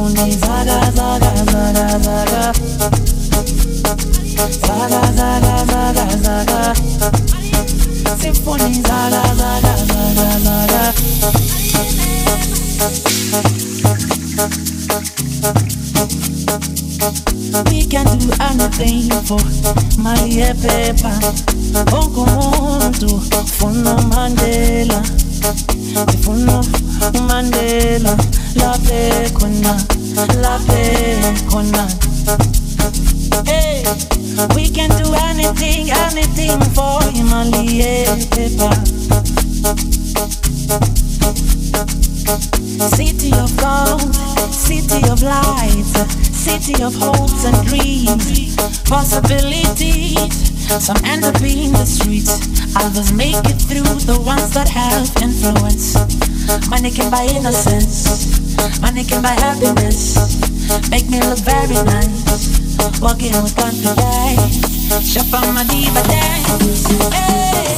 Onde zaga, zaga, zaga, zaga Zaga, zaga, zaga, zaga Symphony zaga, zaga, zaga, zaga We can do anything for Maria Peppa. Ongo Mondo Funo Mandela. Funo Mandela khona laphe khona Hey, we can do anything, anything for Maria Pepa eh, eh, City of gold, city of lights, city of hopes and dreams, possibilities. Some end up in the streets, others make it through. The ones that have influence, money can buy innocence, money can buy happiness, make me look very nice. Walking with confidence, shop on my diva dance. Hey,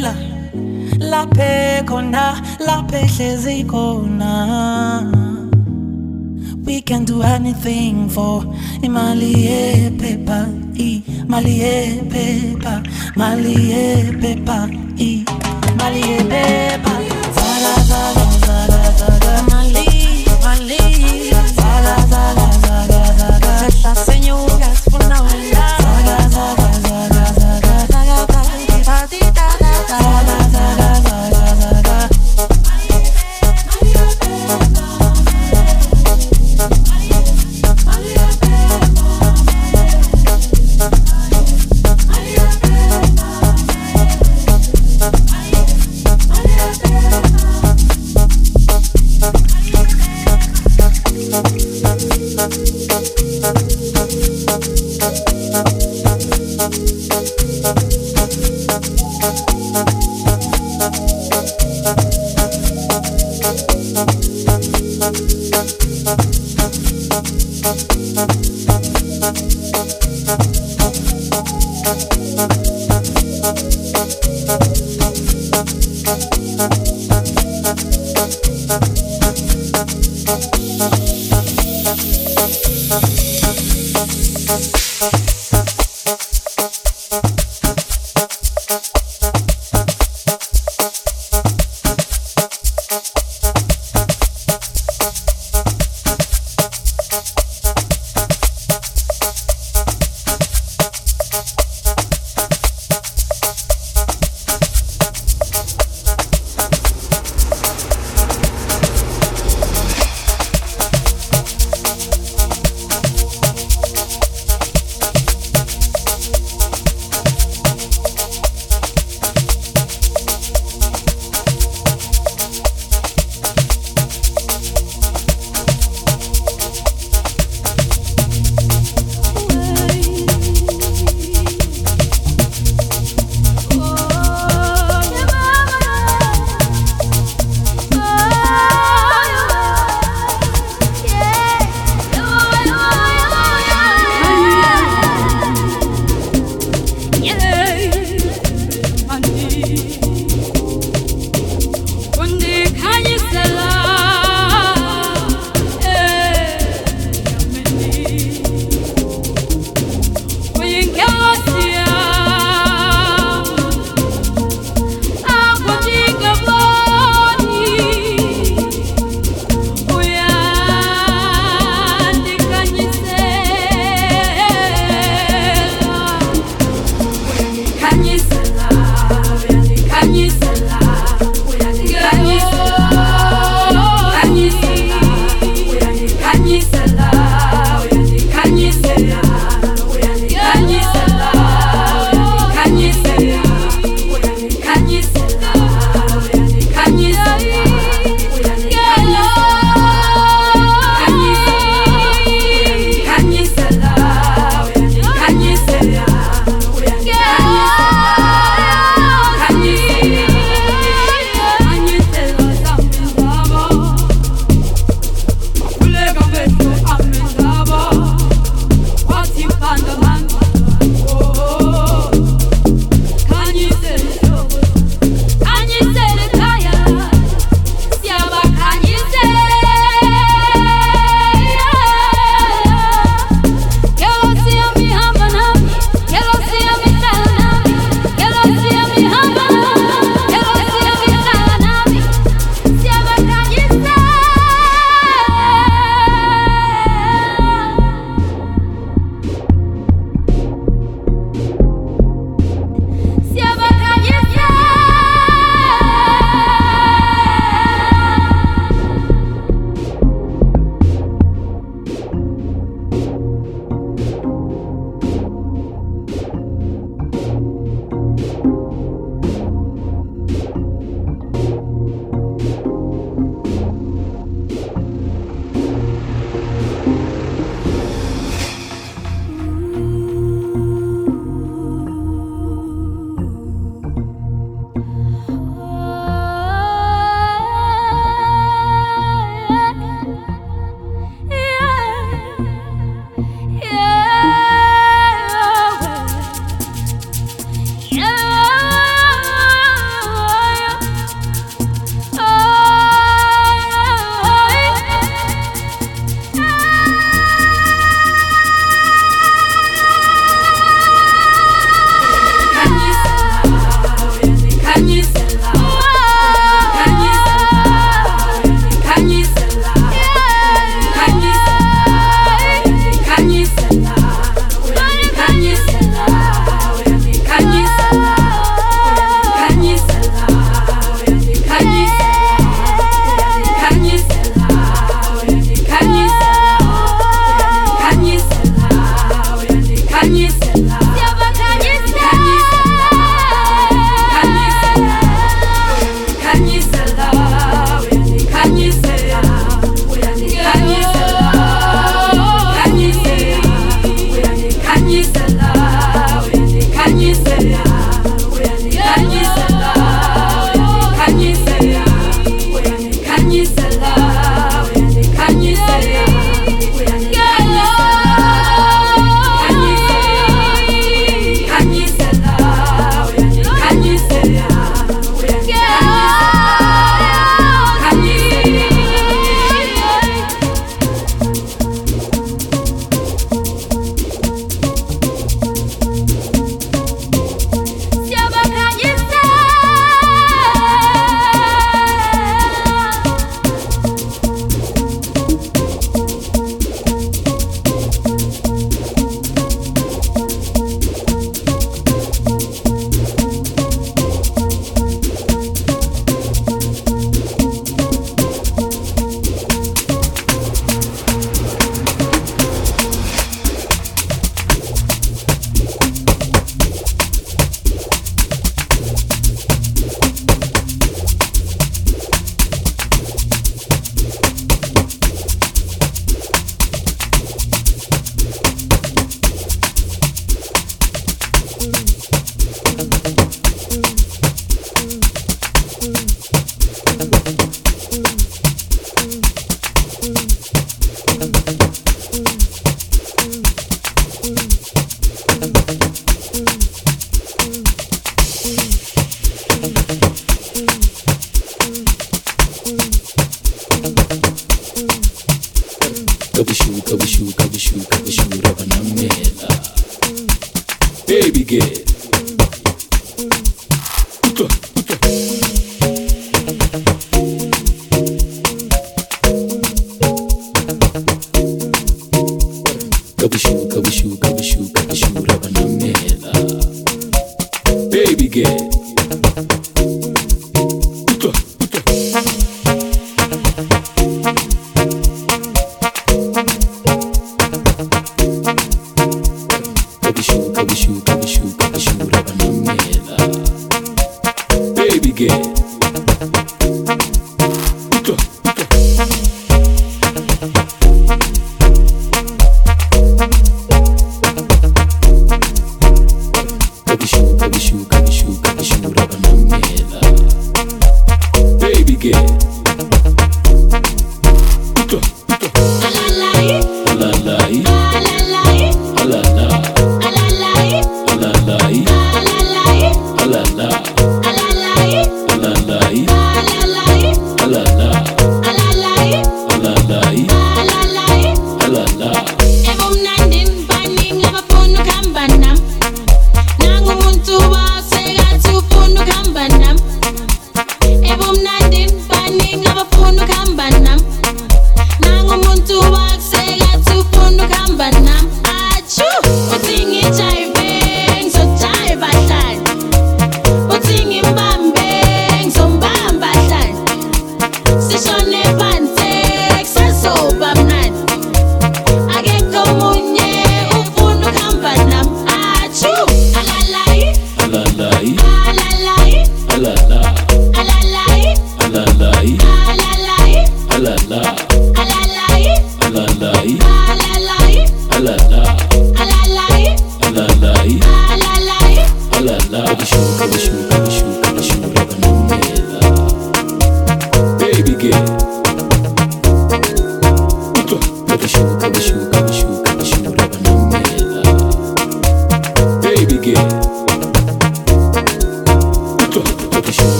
umandela laphe khona laphe hlezi khona. We can do anything for imali yephepha imali yephepha mali yephepha imali yephepha